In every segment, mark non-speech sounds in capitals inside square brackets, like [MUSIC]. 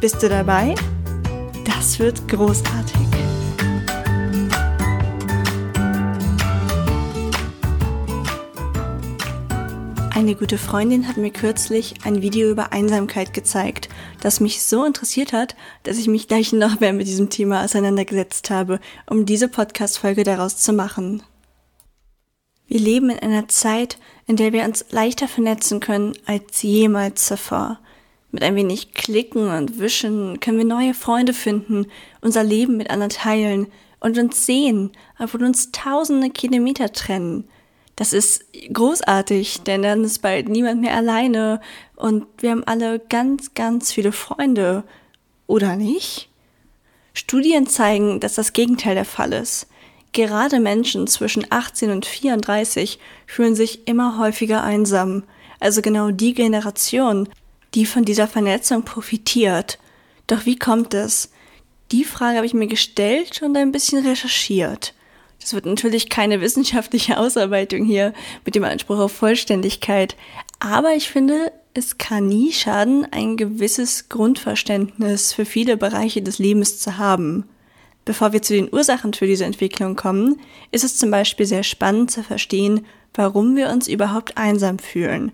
Bist du dabei? Das wird großartig. Eine gute Freundin hat mir kürzlich ein Video über Einsamkeit gezeigt, das mich so interessiert hat, dass ich mich gleich noch mehr mit diesem Thema auseinandergesetzt habe, um diese Podcast-Folge daraus zu machen. Wir leben in einer Zeit, in der wir uns leichter vernetzen können als jemals zuvor. Mit ein wenig Klicken und Wischen können wir neue Freunde finden, unser Leben mit anderen teilen und uns sehen, obwohl uns tausende Kilometer trennen. Das ist großartig, denn dann ist bald niemand mehr alleine und wir haben alle ganz, ganz viele Freunde. Oder nicht? Studien zeigen, dass das Gegenteil der Fall ist. Gerade Menschen zwischen 18 und 34 fühlen sich immer häufiger einsam, also genau die Generation, die von dieser Vernetzung profitiert. Doch wie kommt es? Die Frage habe ich mir gestellt und ein bisschen recherchiert. Das wird natürlich keine wissenschaftliche Ausarbeitung hier mit dem Anspruch auf Vollständigkeit, aber ich finde, es kann nie schaden, ein gewisses Grundverständnis für viele Bereiche des Lebens zu haben. Bevor wir zu den Ursachen für diese Entwicklung kommen, ist es zum Beispiel sehr spannend zu verstehen, warum wir uns überhaupt einsam fühlen.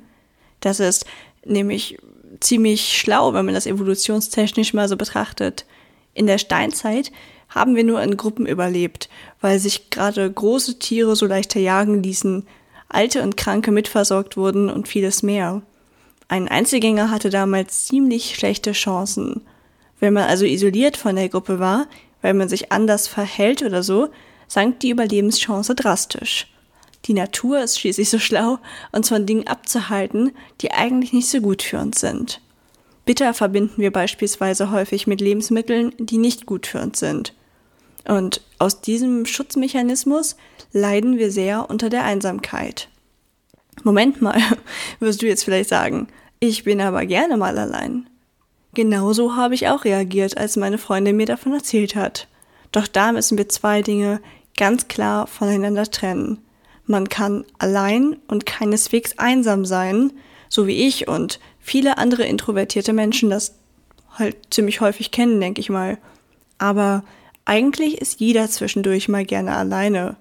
Das ist nämlich ziemlich schlau, wenn man das evolutionstechnisch mal so betrachtet. In der Steinzeit haben wir nur in Gruppen überlebt, weil sich gerade große Tiere so leichter jagen ließen, alte und Kranke mitversorgt wurden und vieles mehr. Ein Einzelgänger hatte damals ziemlich schlechte Chancen. Wenn man also isoliert von der Gruppe war, weil man sich anders verhält oder so, sank die Überlebenschance drastisch. Die Natur ist schließlich so schlau, uns von Dingen abzuhalten, die eigentlich nicht so gut für uns sind. Bitter verbinden wir beispielsweise häufig mit Lebensmitteln, die nicht gut für uns sind. Und aus diesem Schutzmechanismus leiden wir sehr unter der Einsamkeit. Moment mal, [LAUGHS] wirst du jetzt vielleicht sagen, ich bin aber gerne mal allein. Genauso habe ich auch reagiert, als meine Freundin mir davon erzählt hat. Doch da müssen wir zwei Dinge ganz klar voneinander trennen. Man kann allein und keineswegs einsam sein, so wie ich und viele andere introvertierte Menschen das halt ziemlich häufig kennen, denke ich mal. Aber eigentlich ist jeder zwischendurch mal gerne alleine.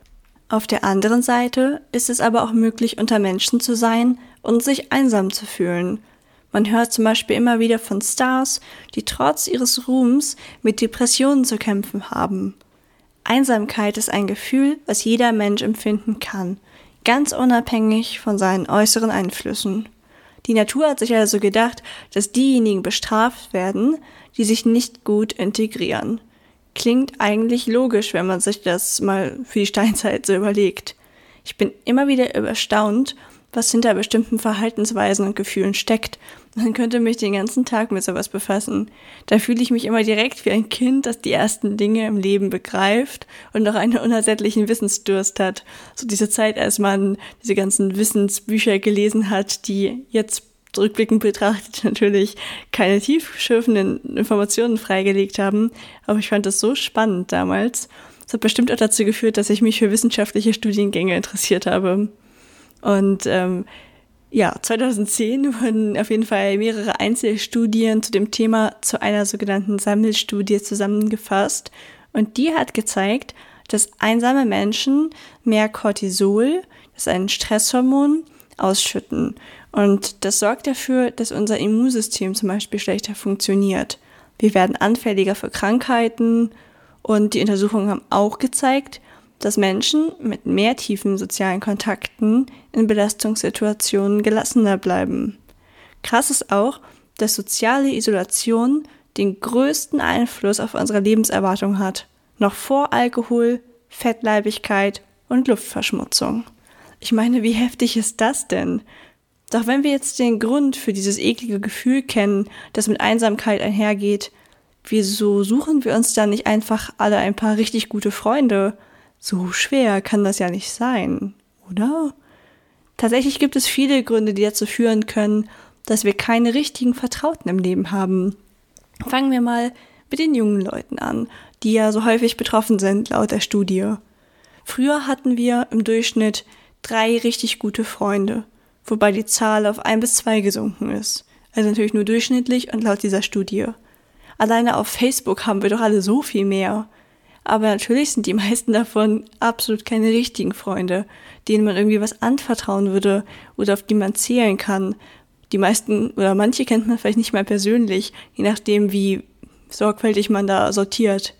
Auf der anderen Seite ist es aber auch möglich, unter Menschen zu sein und sich einsam zu fühlen man hört zum Beispiel immer wieder von Stars, die trotz ihres Ruhms mit Depressionen zu kämpfen haben. Einsamkeit ist ein Gefühl, was jeder Mensch empfinden kann, ganz unabhängig von seinen äußeren Einflüssen. Die Natur hat sich also gedacht, dass diejenigen bestraft werden, die sich nicht gut integrieren. Klingt eigentlich logisch, wenn man sich das mal für die Steinzeit so überlegt. Ich bin immer wieder erstaunt, was hinter bestimmten Verhaltensweisen und Gefühlen steckt. Man könnte mich den ganzen Tag mit sowas befassen. Da fühle ich mich immer direkt wie ein Kind, das die ersten Dinge im Leben begreift und noch einen unersättlichen Wissensdurst hat. So diese Zeit, als man diese ganzen Wissensbücher gelesen hat, die jetzt rückblickend betrachtet [LAUGHS] natürlich keine tiefschürfenden Informationen freigelegt haben. Aber ich fand das so spannend damals. Das hat bestimmt auch dazu geführt, dass ich mich für wissenschaftliche Studiengänge interessiert habe. Und ähm, ja, 2010 wurden auf jeden Fall mehrere Einzelstudien zu dem Thema zu einer sogenannten Sammelstudie zusammengefasst. Und die hat gezeigt, dass einsame Menschen mehr Cortisol, das ist ein Stresshormon, ausschütten. Und das sorgt dafür, dass unser Immunsystem zum Beispiel schlechter funktioniert. Wir werden anfälliger für Krankheiten und die Untersuchungen haben auch gezeigt, dass Menschen mit mehr tiefen sozialen Kontakten in Belastungssituationen gelassener bleiben. Krass ist auch, dass soziale Isolation den größten Einfluss auf unsere Lebenserwartung hat, noch vor Alkohol, Fettleibigkeit und Luftverschmutzung. Ich meine, wie heftig ist das denn? Doch wenn wir jetzt den Grund für dieses eklige Gefühl kennen, das mit Einsamkeit einhergeht, Wieso suchen wir uns dann nicht einfach alle ein paar richtig gute Freunde? So schwer kann das ja nicht sein, oder? Tatsächlich gibt es viele Gründe, die dazu führen können, dass wir keine richtigen Vertrauten im Leben haben. Fangen wir mal mit den jungen Leuten an, die ja so häufig betroffen sind, laut der Studie. Früher hatten wir im Durchschnitt drei richtig gute Freunde, wobei die Zahl auf ein bis zwei gesunken ist. Also natürlich nur durchschnittlich und laut dieser Studie. Alleine auf Facebook haben wir doch alle so viel mehr. Aber natürlich sind die [LAUGHS] meisten davon absolut keine richtigen Freunde, denen man irgendwie was anvertrauen würde oder auf die man zählen kann. Die meisten oder manche kennt man vielleicht nicht mal persönlich, je nachdem, wie sorgfältig man da sortiert.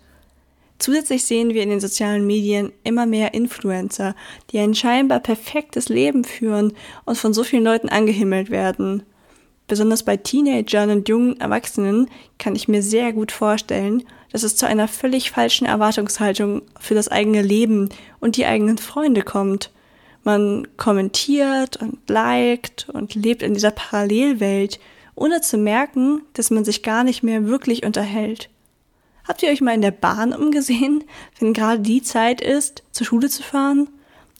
Zusätzlich sehen wir in den sozialen Medien immer mehr Influencer, die ein scheinbar perfektes Leben führen und von so vielen Leuten angehimmelt werden. Besonders bei Teenagern und jungen Erwachsenen kann ich mir sehr gut vorstellen, dass es zu einer völlig falschen Erwartungshaltung für das eigene Leben und die eigenen Freunde kommt. Man kommentiert und liked und lebt in dieser Parallelwelt, ohne zu merken, dass man sich gar nicht mehr wirklich unterhält. Habt ihr euch mal in der Bahn umgesehen, wenn gerade die Zeit ist, zur Schule zu fahren?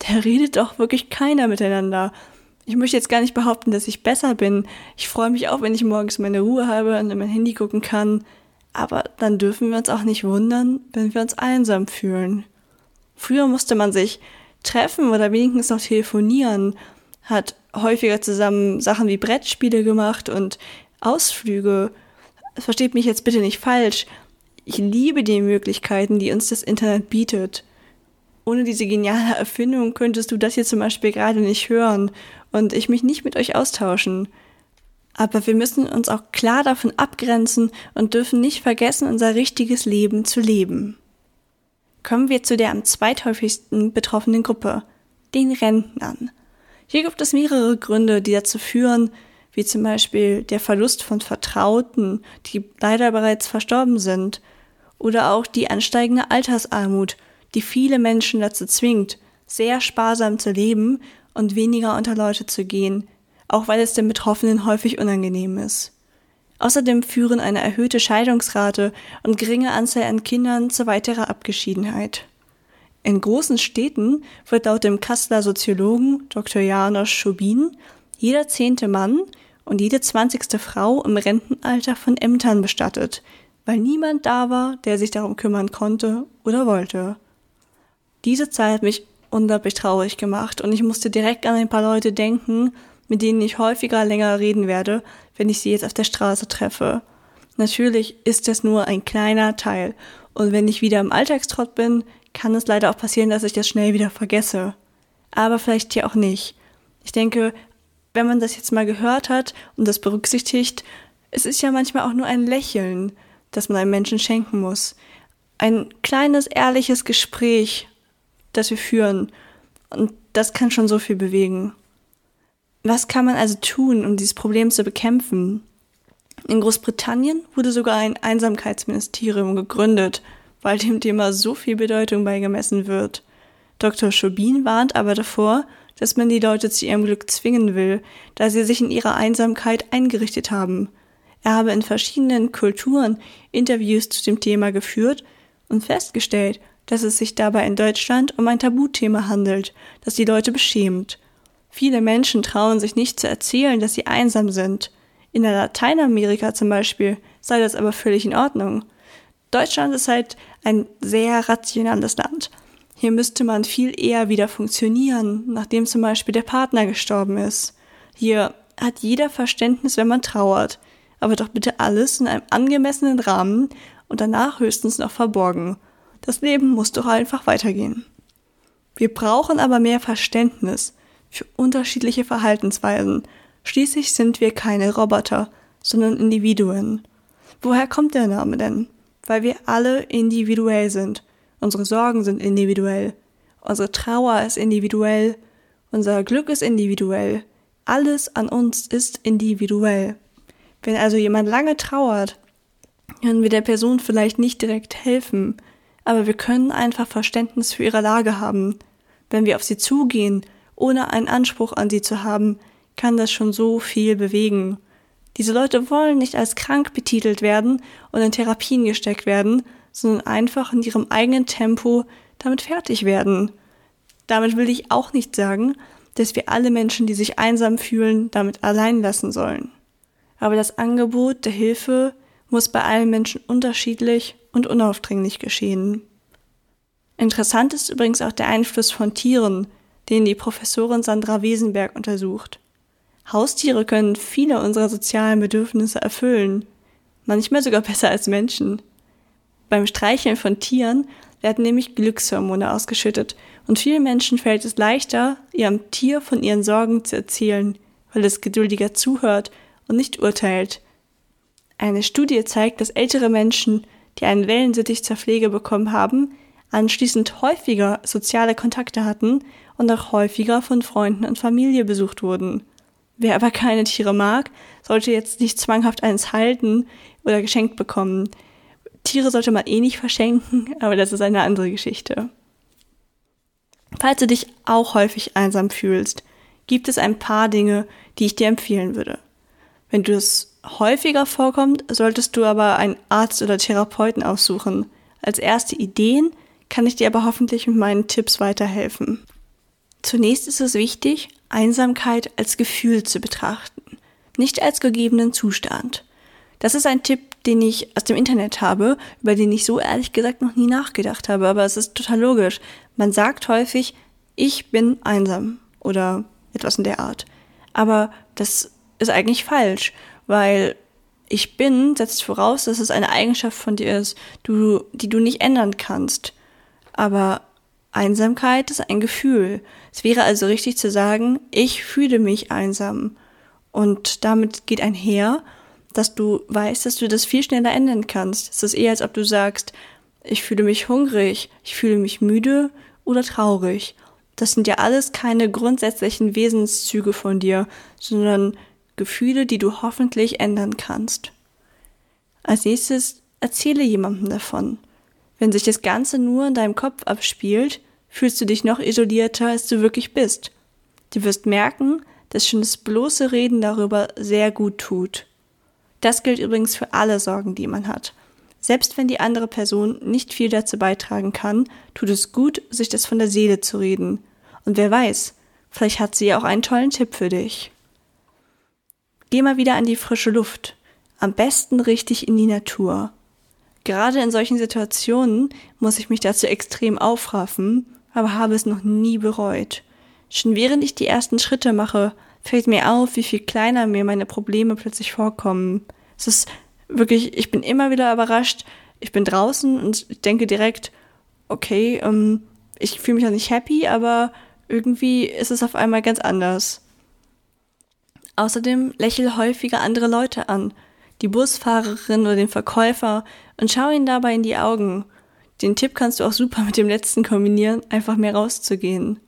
Da redet doch wirklich keiner miteinander ich möchte jetzt gar nicht behaupten, dass ich besser bin. Ich freue mich auch, wenn ich morgens meine Ruhe habe und in mein Handy gucken kann. Aber dann dürfen wir uns auch nicht wundern, wenn wir uns einsam fühlen. Früher musste man sich treffen oder wenigstens noch telefonieren, hat häufiger zusammen Sachen wie Brettspiele gemacht und Ausflüge. Versteht mich jetzt bitte nicht falsch. Ich liebe die Möglichkeiten, die uns das Internet bietet. Ohne diese geniale Erfindung könntest du das hier zum Beispiel gerade nicht hören und ich mich nicht mit euch austauschen. Aber wir müssen uns auch klar davon abgrenzen und dürfen nicht vergessen, unser richtiges Leben zu leben. Kommen wir zu der am zweithäufigsten betroffenen Gruppe, den Rentnern. Hier gibt es mehrere Gründe, die dazu führen, wie zum Beispiel der Verlust von Vertrauten, die leider bereits verstorben sind, oder auch die ansteigende Altersarmut, die viele Menschen dazu zwingt, sehr sparsam zu leben und weniger unter Leute zu gehen, auch weil es den Betroffenen häufig unangenehm ist. Außerdem führen eine erhöhte Scheidungsrate und geringe Anzahl an Kindern zu weiterer Abgeschiedenheit. In großen Städten wird laut dem Kasseler Soziologen Dr. Janos Schubin jeder zehnte Mann und jede zwanzigste Frau im Rentenalter von Ämtern bestattet, weil niemand da war, der sich darum kümmern konnte oder wollte. Diese Zahl hat mich unglaublich traurig gemacht und ich musste direkt an ein paar Leute denken, mit denen ich häufiger länger reden werde, wenn ich sie jetzt auf der Straße treffe. Natürlich ist das nur ein kleiner Teil und wenn ich wieder im Alltagstrott bin, kann es leider auch passieren, dass ich das schnell wieder vergesse. Aber vielleicht hier auch nicht. Ich denke, wenn man das jetzt mal gehört hat und das berücksichtigt, es ist ja manchmal auch nur ein Lächeln, das man einem Menschen schenken muss. Ein kleines, ehrliches Gespräch das wir führen. Und das kann schon so viel bewegen. Was kann man also tun, um dieses Problem zu bekämpfen? In Großbritannien wurde sogar ein Einsamkeitsministerium gegründet, weil dem Thema so viel Bedeutung beigemessen wird. Dr. Schobin warnt aber davor, dass man die Leute zu ihrem Glück zwingen will, da sie sich in ihrer Einsamkeit eingerichtet haben. Er habe in verschiedenen Kulturen Interviews zu dem Thema geführt und festgestellt, dass es sich dabei in Deutschland um ein Tabuthema handelt, das die Leute beschämt. Viele Menschen trauen sich nicht zu erzählen, dass sie einsam sind. In der Lateinamerika zum Beispiel sei das aber völlig in Ordnung. Deutschland ist halt ein sehr rationales Land. Hier müsste man viel eher wieder funktionieren, nachdem zum Beispiel der Partner gestorben ist. Hier hat jeder Verständnis, wenn man trauert, aber doch bitte alles in einem angemessenen Rahmen und danach höchstens noch verborgen. Das Leben muss doch einfach weitergehen. Wir brauchen aber mehr Verständnis für unterschiedliche Verhaltensweisen. Schließlich sind wir keine Roboter, sondern Individuen. Woher kommt der Name denn? Weil wir alle individuell sind. Unsere Sorgen sind individuell. Unsere Trauer ist individuell. Unser Glück ist individuell. Alles an uns ist individuell. Wenn also jemand lange trauert, können wir der Person vielleicht nicht direkt helfen, aber wir können einfach Verständnis für ihre Lage haben. Wenn wir auf sie zugehen, ohne einen Anspruch an sie zu haben, kann das schon so viel bewegen. Diese Leute wollen nicht als krank betitelt werden und in Therapien gesteckt werden, sondern einfach in ihrem eigenen Tempo damit fertig werden. Damit will ich auch nicht sagen, dass wir alle Menschen, die sich einsam fühlen, damit allein lassen sollen. Aber das Angebot der Hilfe muss bei allen Menschen unterschiedlich und unaufdringlich geschehen. Interessant ist übrigens auch der Einfluss von Tieren, den die Professorin Sandra Wesenberg untersucht. Haustiere können viele unserer sozialen Bedürfnisse erfüllen, manchmal sogar besser als Menschen. Beim Streicheln von Tieren werden nämlich Glückshormone ausgeschüttet und vielen Menschen fällt es leichter, ihrem Tier von ihren Sorgen zu erzählen, weil es geduldiger zuhört und nicht urteilt. Eine Studie zeigt, dass ältere Menschen, die einen Wellensittich zur Pflege bekommen haben, anschließend häufiger soziale Kontakte hatten und auch häufiger von Freunden und Familie besucht wurden. Wer aber keine Tiere mag, sollte jetzt nicht zwanghaft eins halten oder geschenkt bekommen. Tiere sollte man eh nicht verschenken, aber das ist eine andere Geschichte. Falls du dich auch häufig einsam fühlst, gibt es ein paar Dinge, die ich dir empfehlen würde. Wenn du es häufiger vorkommt, solltest du aber einen Arzt oder Therapeuten aussuchen. Als erste Ideen kann ich dir aber hoffentlich mit meinen Tipps weiterhelfen. Zunächst ist es wichtig, Einsamkeit als Gefühl zu betrachten, nicht als gegebenen Zustand. Das ist ein Tipp, den ich aus dem Internet habe, über den ich so ehrlich gesagt noch nie nachgedacht habe, aber es ist total logisch. Man sagt häufig, ich bin einsam oder etwas in der Art. Aber das ist eigentlich falsch, weil ich bin setzt voraus, dass es eine Eigenschaft von dir ist, du, die du nicht ändern kannst. Aber Einsamkeit ist ein Gefühl. Es wäre also richtig zu sagen, ich fühle mich einsam. Und damit geht einher, dass du weißt, dass du das viel schneller ändern kannst. Es ist eher, als ob du sagst, ich fühle mich hungrig, ich fühle mich müde oder traurig. Das sind ja alles keine grundsätzlichen Wesenszüge von dir, sondern Gefühle, die du hoffentlich ändern kannst. Als nächstes erzähle jemandem davon. Wenn sich das Ganze nur in deinem Kopf abspielt, fühlst du dich noch isolierter, als du wirklich bist. Du wirst merken, dass schon das bloße Reden darüber sehr gut tut. Das gilt übrigens für alle Sorgen, die man hat. Selbst wenn die andere Person nicht viel dazu beitragen kann, tut es gut, sich das von der Seele zu reden. Und wer weiß, vielleicht hat sie ja auch einen tollen Tipp für dich. Geh mal wieder an die frische Luft. Am besten richtig in die Natur. Gerade in solchen Situationen muss ich mich dazu extrem aufraffen, aber habe es noch nie bereut. Schon während ich die ersten Schritte mache, fällt mir auf, wie viel kleiner mir meine Probleme plötzlich vorkommen. Es ist wirklich, ich bin immer wieder überrascht. Ich bin draußen und denke direkt, okay, ähm, ich fühle mich auch nicht happy, aber irgendwie ist es auf einmal ganz anders. Außerdem lächle häufiger andere Leute an, die Busfahrerin oder den Verkäufer, und schau ihnen dabei in die Augen den Tipp kannst du auch super mit dem letzten kombinieren, einfach mehr rauszugehen.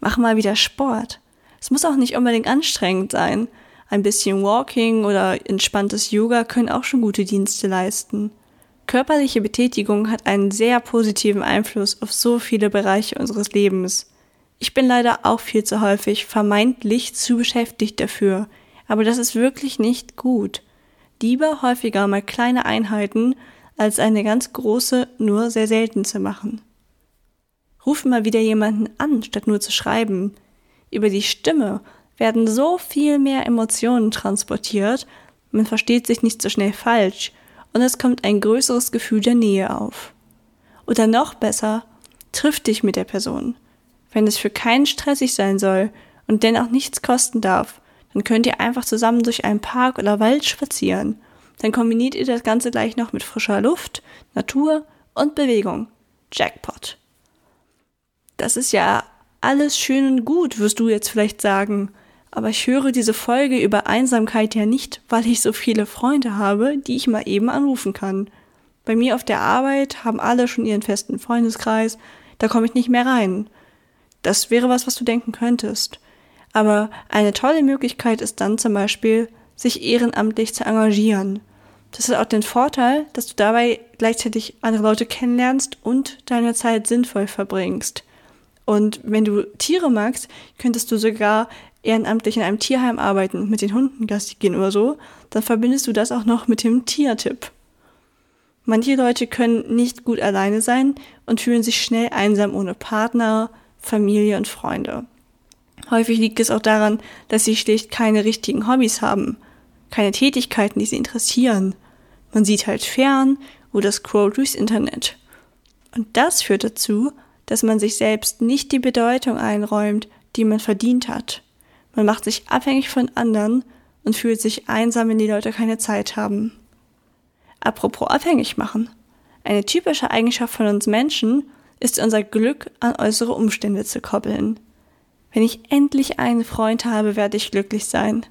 Mach mal wieder Sport. Es muss auch nicht unbedingt anstrengend sein. Ein bisschen Walking oder entspanntes Yoga können auch schon gute Dienste leisten. Körperliche Betätigung hat einen sehr positiven Einfluss auf so viele Bereiche unseres Lebens. Ich bin leider auch viel zu häufig vermeintlich zu beschäftigt dafür, aber das ist wirklich nicht gut. Lieber häufiger mal kleine Einheiten als eine ganz große nur sehr selten zu machen. Ruf mal wieder jemanden an, statt nur zu schreiben. Über die Stimme werden so viel mehr Emotionen transportiert, man versteht sich nicht so schnell falsch und es kommt ein größeres Gefühl der Nähe auf. Oder noch besser, triff dich mit der Person. Wenn es für keinen stressig sein soll und dennoch nichts kosten darf, dann könnt ihr einfach zusammen durch einen Park oder Wald spazieren dann kombiniert ihr das Ganze gleich noch mit frischer Luft, Natur und Bewegung. Jackpot. Das ist ja alles schön und gut, wirst du jetzt vielleicht sagen. Aber ich höre diese Folge über Einsamkeit ja nicht, weil ich so viele Freunde habe, die ich mal eben anrufen kann. Bei mir auf der Arbeit haben alle schon ihren festen Freundeskreis, da komme ich nicht mehr rein. Das wäre was, was du denken könntest. Aber eine tolle Möglichkeit ist dann zum Beispiel, sich ehrenamtlich zu engagieren. Das hat auch den Vorteil, dass du dabei gleichzeitig andere Leute kennenlernst und deine Zeit sinnvoll verbringst. Und wenn du Tiere magst, könntest du sogar ehrenamtlich in einem Tierheim arbeiten, mit den Hunden Gassi gehen oder so, dann verbindest du das auch noch mit dem Tiertipp. Manche Leute können nicht gut alleine sein und fühlen sich schnell einsam ohne Partner, Familie und Freunde. Häufig liegt es auch daran, dass sie schlicht keine richtigen Hobbys haben, keine Tätigkeiten, die sie interessieren. Man sieht halt fern oder scrollt durchs Internet. Und das führt dazu, dass man sich selbst nicht die Bedeutung einräumt, die man verdient hat. Man macht sich abhängig von anderen und fühlt sich einsam, wenn die Leute keine Zeit haben. Apropos abhängig machen. Eine typische Eigenschaft von uns Menschen ist unser Glück an äußere Umstände zu koppeln. Wenn ich endlich einen Freund habe, werde ich glücklich sein.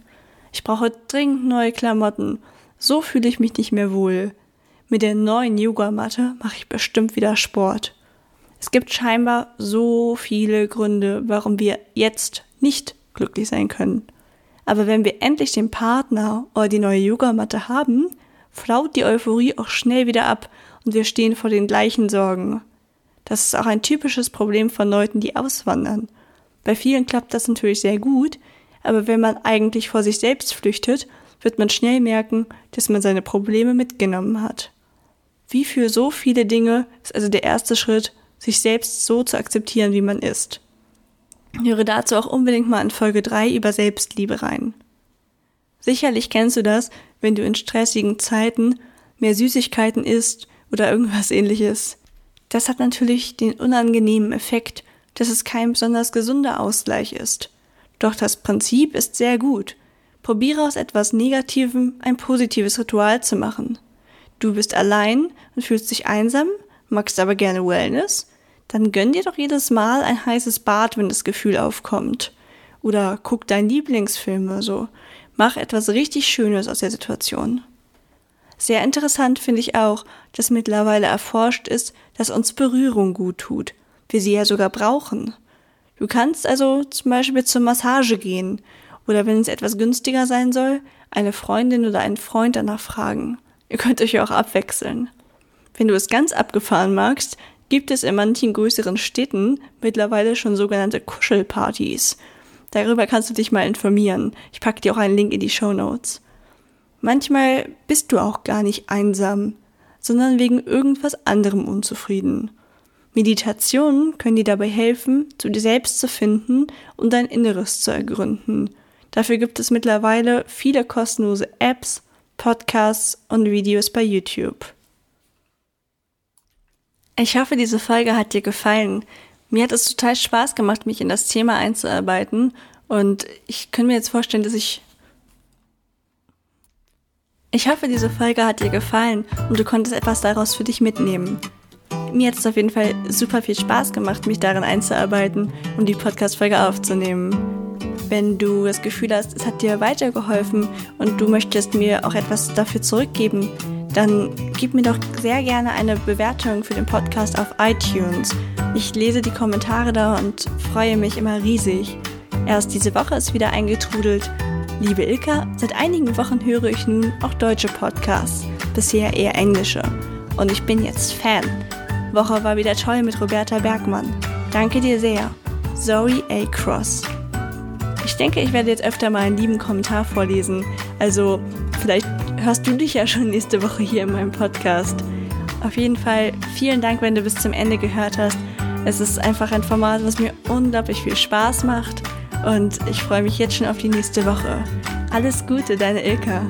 Ich brauche dringend neue Klamotten. So fühle ich mich nicht mehr wohl. Mit der neuen Yogamatte mache ich bestimmt wieder Sport. Es gibt scheinbar so viele Gründe, warum wir jetzt nicht glücklich sein können. Aber wenn wir endlich den Partner oder die neue Yogamatte haben, flaut die Euphorie auch schnell wieder ab und wir stehen vor den gleichen Sorgen. Das ist auch ein typisches Problem von Leuten, die auswandern. Bei vielen klappt das natürlich sehr gut, aber wenn man eigentlich vor sich selbst flüchtet, wird man schnell merken, dass man seine Probleme mitgenommen hat. Wie für so viele Dinge ist also der erste Schritt, sich selbst so zu akzeptieren, wie man ist. Höre dazu auch unbedingt mal in Folge 3 über Selbstliebe rein. Sicherlich kennst du das, wenn du in stressigen Zeiten mehr Süßigkeiten isst oder irgendwas ähnliches. Das hat natürlich den unangenehmen Effekt, dass es kein besonders gesunder Ausgleich ist. Doch das Prinzip ist sehr gut. Probiere aus etwas Negativem ein positives Ritual zu machen. Du bist allein und fühlst dich einsam, magst aber gerne Wellness, dann gönn dir doch jedes Mal ein heißes Bad, wenn das Gefühl aufkommt. Oder guck deinen Lieblingsfilm oder so. Mach etwas richtig Schönes aus der Situation. Sehr interessant finde ich auch, dass mittlerweile erforscht ist, dass uns Berührung gut tut. Wir sie ja sogar brauchen. Du kannst also zum Beispiel zur Massage gehen oder wenn es etwas günstiger sein soll, eine Freundin oder einen Freund danach fragen. Ihr könnt euch ja auch abwechseln. Wenn du es ganz abgefahren magst, gibt es in manchen größeren Städten mittlerweile schon sogenannte Kuschelpartys. Darüber kannst du dich mal informieren. Ich packe dir auch einen Link in die Show Notes. Manchmal bist du auch gar nicht einsam, sondern wegen irgendwas anderem unzufrieden. Meditationen können dir dabei helfen, zu dir selbst zu finden und dein Inneres zu ergründen. Dafür gibt es mittlerweile viele kostenlose Apps, Podcasts und Videos bei YouTube. Ich hoffe, diese Folge hat dir gefallen. Mir hat es total Spaß gemacht, mich in das Thema einzuarbeiten und ich kann mir jetzt vorstellen, dass ich ich hoffe, diese Folge hat dir gefallen und du konntest etwas daraus für dich mitnehmen. Mir hat es auf jeden Fall super viel Spaß gemacht, mich darin einzuarbeiten und die Podcast-Folge aufzunehmen. Wenn du das Gefühl hast, es hat dir weitergeholfen und du möchtest mir auch etwas dafür zurückgeben, dann gib mir doch sehr gerne eine Bewertung für den Podcast auf iTunes. Ich lese die Kommentare da und freue mich immer riesig. Erst diese Woche ist wieder eingetrudelt. Liebe Ilka, seit einigen Wochen höre ich nun auch deutsche Podcasts, bisher eher englische. Und ich bin jetzt Fan. Woche war wieder toll mit Roberta Bergmann. Danke dir sehr. Zoe A. Cross. Ich denke, ich werde jetzt öfter mal einen lieben Kommentar vorlesen. Also, vielleicht hörst du dich ja schon nächste Woche hier in meinem Podcast. Auf jeden Fall vielen Dank, wenn du bis zum Ende gehört hast. Es ist einfach ein Format, was mir unglaublich viel Spaß macht und ich freue mich jetzt schon auf die nächste Woche. Alles Gute, deine Ilka.